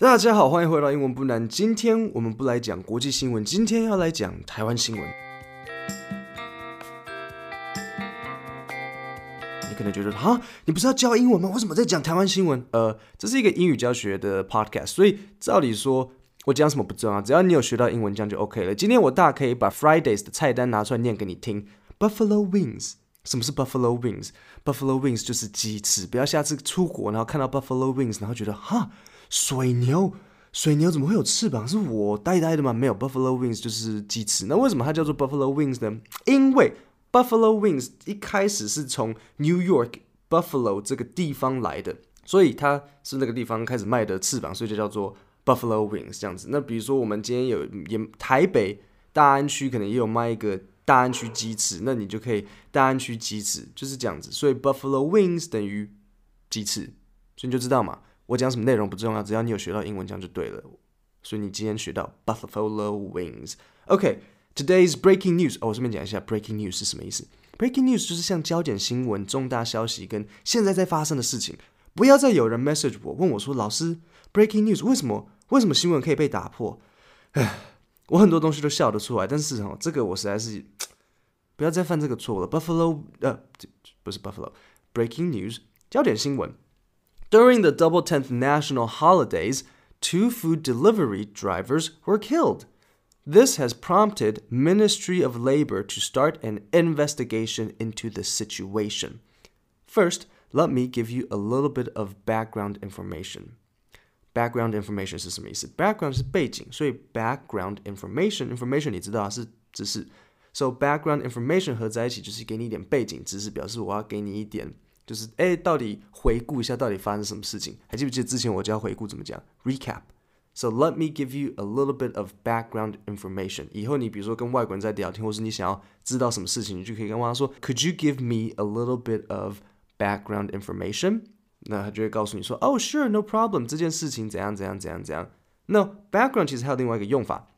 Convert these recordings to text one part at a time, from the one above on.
大家好，欢迎回到英文不难。今天我们不来讲国际新闻，今天要来讲台湾新闻。你可能觉得哈，你不是要教英文吗？为什么在讲台湾新闻？呃，这是一个英语教学的 podcast，所以照理说我讲什么不重要，只要你有学到英文，这样就 OK 了。今天我大可以把 Fridays 的菜单拿出来念给你听。Buffalo wings，什么是 Buffalo wings？Buffalo wings 就是鸡翅。不要下次出国然后看到 Buffalo wings，然后觉得哈。水牛，水牛怎么会有翅膀？是我呆呆的吗？没有，Buffalo wings 就是鸡翅。那为什么它叫做 Buffalo wings 呢？因为 Buffalo wings 一开始是从 New York Buffalo 这个地方来的，所以它是那个地方开始卖的翅膀，所以就叫做 Buffalo wings 这样子。那比如说我们今天有也台北大安区可能也有卖一个大安区鸡翅，那你就可以大安区鸡翅就是这样子。所以 Buffalo wings 等于鸡翅，所以你就知道嘛。我讲什么内容不重要，只要你有学到英文，这样就对了。所以你今天学到 buffalo wings。OK，today's breaking news。哦，我顺便讲一下 breaking news 是什么意思。breaking news 就是像焦点新闻、重大消息跟现在在发生的事情。不要再有人 message 我问我说，老师，breaking news 为什么为什么新闻可以被打破？唉，我很多东西都笑得出来，但是哦，这个我实在是不要再犯这个错了。buffalo 呃，不是 buffalo breaking news 焦点新闻。During the Double Tenth national holidays, two food delivery drivers were killed. This has prompted Ministry of Labor to start an investigation into the situation. First, let me give you a little bit of background information. Background information 是什么意思？Background 是背景，所以 background information information 你知道是知识，so background information 合在一起就是给你一点背景知识，表示我要给你一点 就是哎，到底回顾一下到底发生什么事情？还记不记得之前我教回顾怎么讲？Recap。So let me give you a little bit of background information。以后你比如说跟外国人在聊天，或是你想要知道什么事情，你就可以跟他说，Could you give me a little bit of background information？那他就会告诉你说，Oh sure，no problem。这件事情怎样怎样怎样怎样。那 background 其实还有另外一个用法。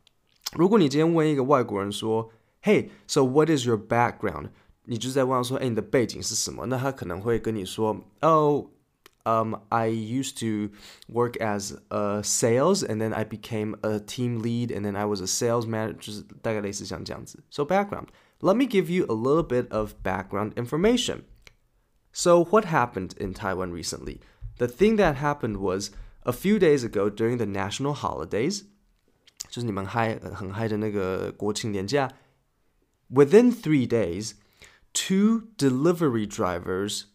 如果你今天问一个外国人说，Hey，so what is your background？ 你就在问他说：“哎，你的背景是什么？”那他可能会跟你说：“Oh, um, I used to work as a sales, and then I became a team lead, and then I was a sales manager。”就是大概类似像这样子。So background. Let me give you a little bit of background information. So what happened in Taiwan recently? The thing that happened was a few days ago during the national holidays，就是你们嗨很嗨的那个国庆年假。Within three days two delivery drivers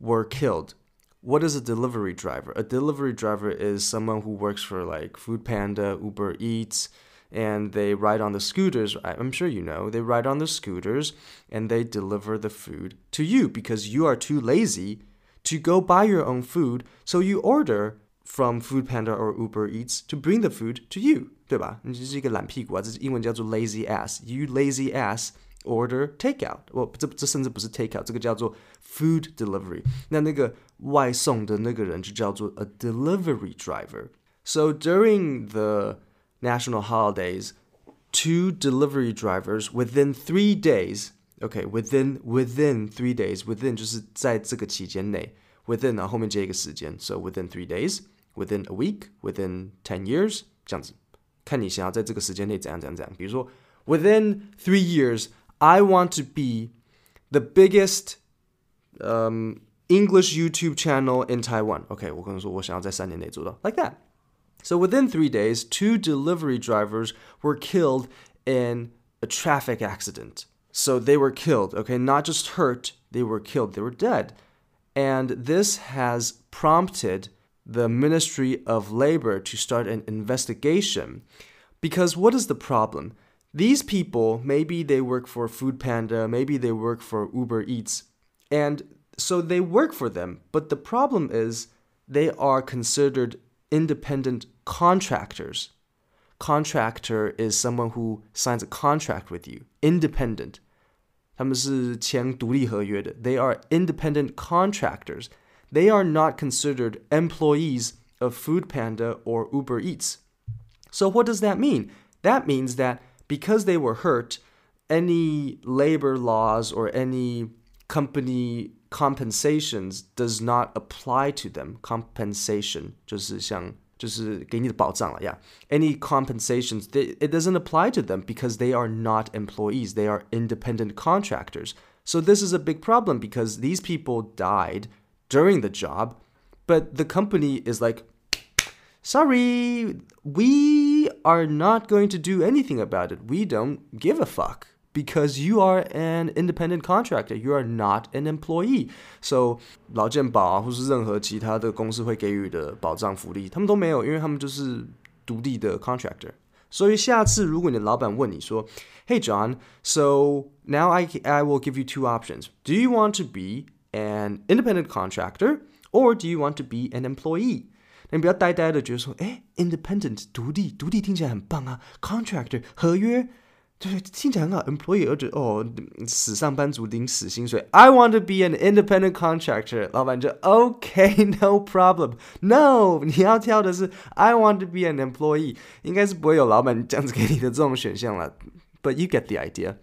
were killed. What is a delivery driver? A delivery driver is someone who works for like Food Panda, Uber Eats, and they ride on the scooters. I'm sure you know. They ride on the scooters and they deliver the food to you because you are too lazy to go buy your own food. So you order from Food Panda or Uber Eats to bring the food to you. 对吧？你就是一个懒屁股啊，这是英文叫做 lazy ass. You lazy ass order takeout，我这这甚至不是 takeout，这个叫做 food delivery。那那个外送的那个人就叫做 a delivery driver。So during the national holidays, two delivery drivers within three days. Okay, within within three days, within 就是在这个期间内，within 然后后面接一个时间，so within three days, within a week, within ten years 这样子，看你想要在这个时间内怎样怎样怎样。比如说，within three years I want to be the biggest um, English YouTube channel in Taiwan. Okay, we'll go like that. So within three days, two delivery drivers were killed in a traffic accident. So they were killed, okay, not just hurt, they were killed, they were dead. And this has prompted the Ministry of Labor to start an investigation. Because what is the problem? These people, maybe they work for Food Panda, maybe they work for Uber Eats, and so they work for them. But the problem is they are considered independent contractors. Contractor is someone who signs a contract with you. Independent. They are independent contractors. They are not considered employees of Food Panda or Uber Eats. So what does that mean? That means that because they were hurt, any labor laws or any company compensations does not apply to them. Compensation 就是像 就是给你的保障了呀。Any compensations, it doesn't apply to them because they are not employees. They are independent contractors. So this is a big problem because these people died during the job, but the company is like, sorry, we are not going to do anything about it. We don't give a fuck because you are an independent contractor. You are not an employee. So 劳健保啊，或是任何其他的公司会给予的保障福利，他们都没有，因为他们就是独立的 contractor。所以下次如果你的老板问你说，Hey John, so now I I will give you two options. Do you want to be an independent contractor or do you want to be an employee? 你不要呆呆的觉得说，哎，independent 独立，独立听起来很棒啊，contractor 合约。对，听起来很好，employee 而且哦，死上班族领死薪水。I want to be an independent contractor。老板就 OK，no problem。No，你要挑的是 I want to be an employee。应该是不会有老板这样子给你的这种选项了。But you get the idea.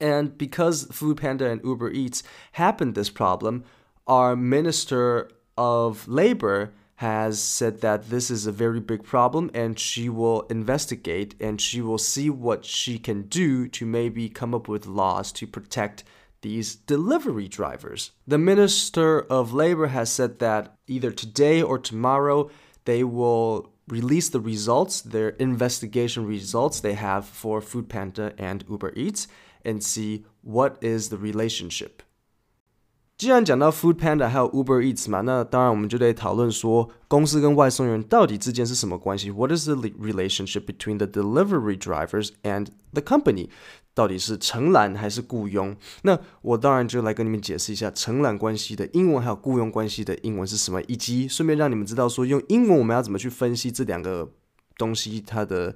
And because Food Panda and Uber Eats happened this problem, our Minister of Labor has said that this is a very big problem and she will investigate and she will see what she can do to maybe come up with laws to protect these delivery drivers. The Minister of Labor has said that either today or tomorrow they will release the results, their investigation results they have for Foodpanda and Uber Eats, and see what is the relationship. 既然讲到 Food Panda 还有 Uber Eats 嘛，那当然我们就得讨论说，公司跟外送员到底之间是什么关系？What is the relationship between the delivery drivers and the company？到底是承揽还是雇佣？那我当然就来跟你们解释一下承揽关系的英文，还有雇佣关系的英文是什么，以及顺便让你们知道说，用英文我们要怎么去分析这两个东西它的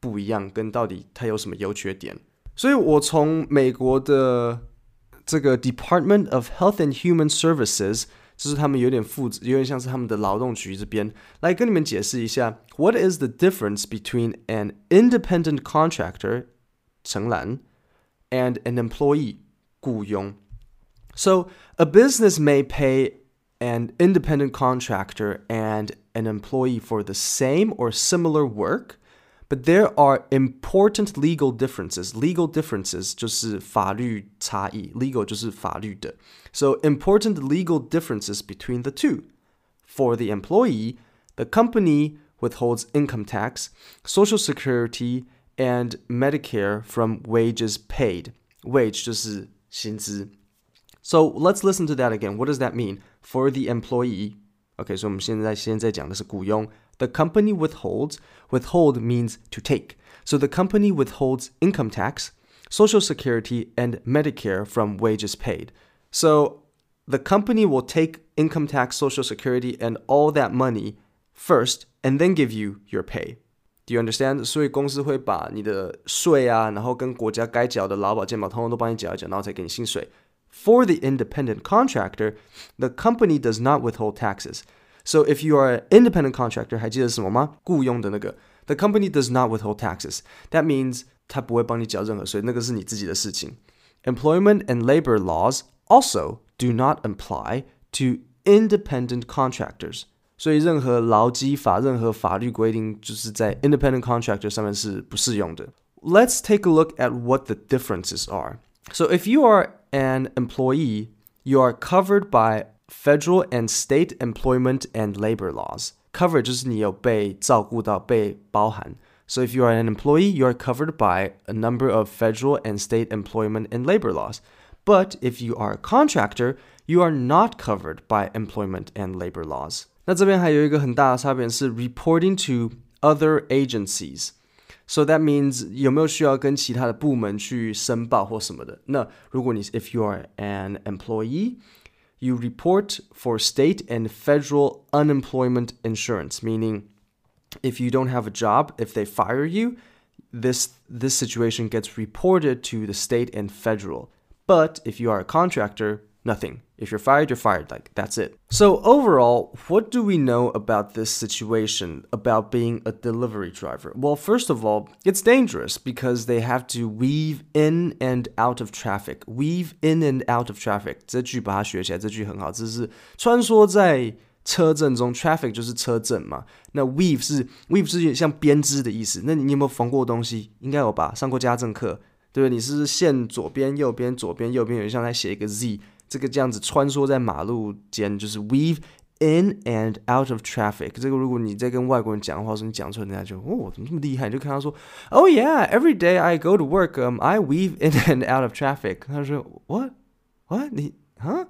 不一样，跟到底它有什么优缺点。所以我从美国的。这个 Department of Health and Human Services，就是他们有点负责，有点像是他们的劳动局这边来跟你们解释一下，What is the difference between an independent contractor 承揽 and an employee 雇佣？So a business may pay an independent contractor and an employee for the same or similar work but there are important legal differences. Legal differences 就是法律 差异，legal 就是法律的。So important legal differences between the two. For the employee, the company withholds income tax, social security, and Medicare from wages paid. Wage 就是薪资。So let's listen to that again. What does that mean for the employee? OK，所以我们现在现在讲的是雇佣。the company withholds, withhold means to take. So the company withholds income tax, social security, and Medicare from wages paid. So the company will take income tax, social security, and all that money first and then give you your pay. Do you understand? 所以公司会把你的税啊，然后跟国家该缴的劳保、健保，通通都帮你缴一缴，然后才给你薪水。For the independent contractor, the company does not withhold taxes. So if you are an independent contractor，还记得什么吗？雇佣的那个，the company does not withhold taxes. That means 它不会帮你缴任何税，那个是你自己的事情。Employment and labor laws also do not apply to independent contractors. 所以任何劳基法、任何法律规定，就是在 independent contractor 上面是不适用的。Let's take a look at what the differences are. So if you are an employee, you are covered by federal and state employment and labor laws. Cover 就是你有被照顾到、被包含。 So if you are an employee, you are covered by a number of federal and state employment and labor laws. But if you are a contractor, you are not covered by employment and labor laws. 那这边还有一个很大的差别是 reporting to other agencies. So that means 有没有需要跟其他的部门去申报或什么的？那如果你 if you are an employee, you report for state and federal unemployment insurance, meaning if you don't have a job, if they fire you, this this situation gets reported to the state and federal. But if you are a contractor, nothing. If you're fired, you're fired. Like, that's it. So, overall, what do we know about this situation, about being a delivery driver? Well, first of all, it's dangerous because they have to weave in and out of traffic. Weave in and out of traffic. 这句把它学起来，这句很好，这是穿梭在 车阵中，traffic 就是车阵嘛。那 weave 是 weave 是像编织的意思。那你有没有缝过东西？应该有吧？上过家政课，对不对？你是线左边、右边、左边、右边，有像在写一个 Z，这个这样子穿梭在马路间，就是 weave in and out of traffic。这个如果你在跟外国人讲话时，你讲出来，人家就哦，怎么这么厉害？你就看他说，Oh yeah，every day I go to work，um I weave in and out of traffic。他说 What what 你 huh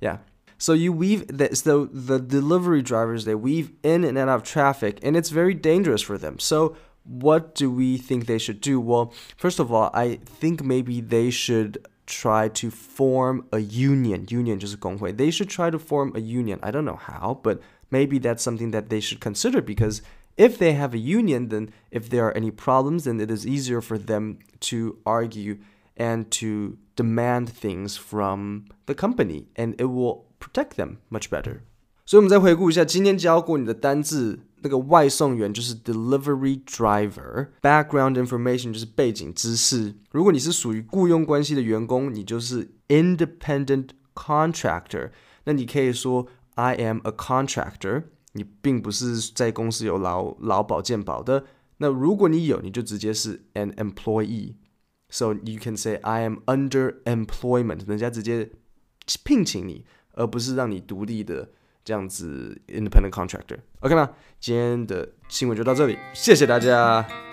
yeah。So you weave the, so the delivery drivers they weave in and out of traffic and it's very dangerous for them. So what do we think they should do? Well, first of all, I think maybe they should try to form a union. Union just way. They should try to form a union. I don't know how, but maybe that's something that they should consider because if they have a union, then if there are any problems, then it is easier for them to argue and to demand things from the company, and it will protect them much better。所以，我们再回顾一下今天教过你的单字，那个外送员就是 delivery driver，background information 就是背景知识。如果你是属于雇佣关系的员工，你就是 independent contractor。那你可以说 I am a contractor，你并不是在公司有劳劳保健保的。那如果你有，你就直接是 an employee。So you can say I am under employment，人家直接聘请你。 而不是让你独立的这样子 independent contractor。OK 吗？今天的新闻就到这里，谢谢大家。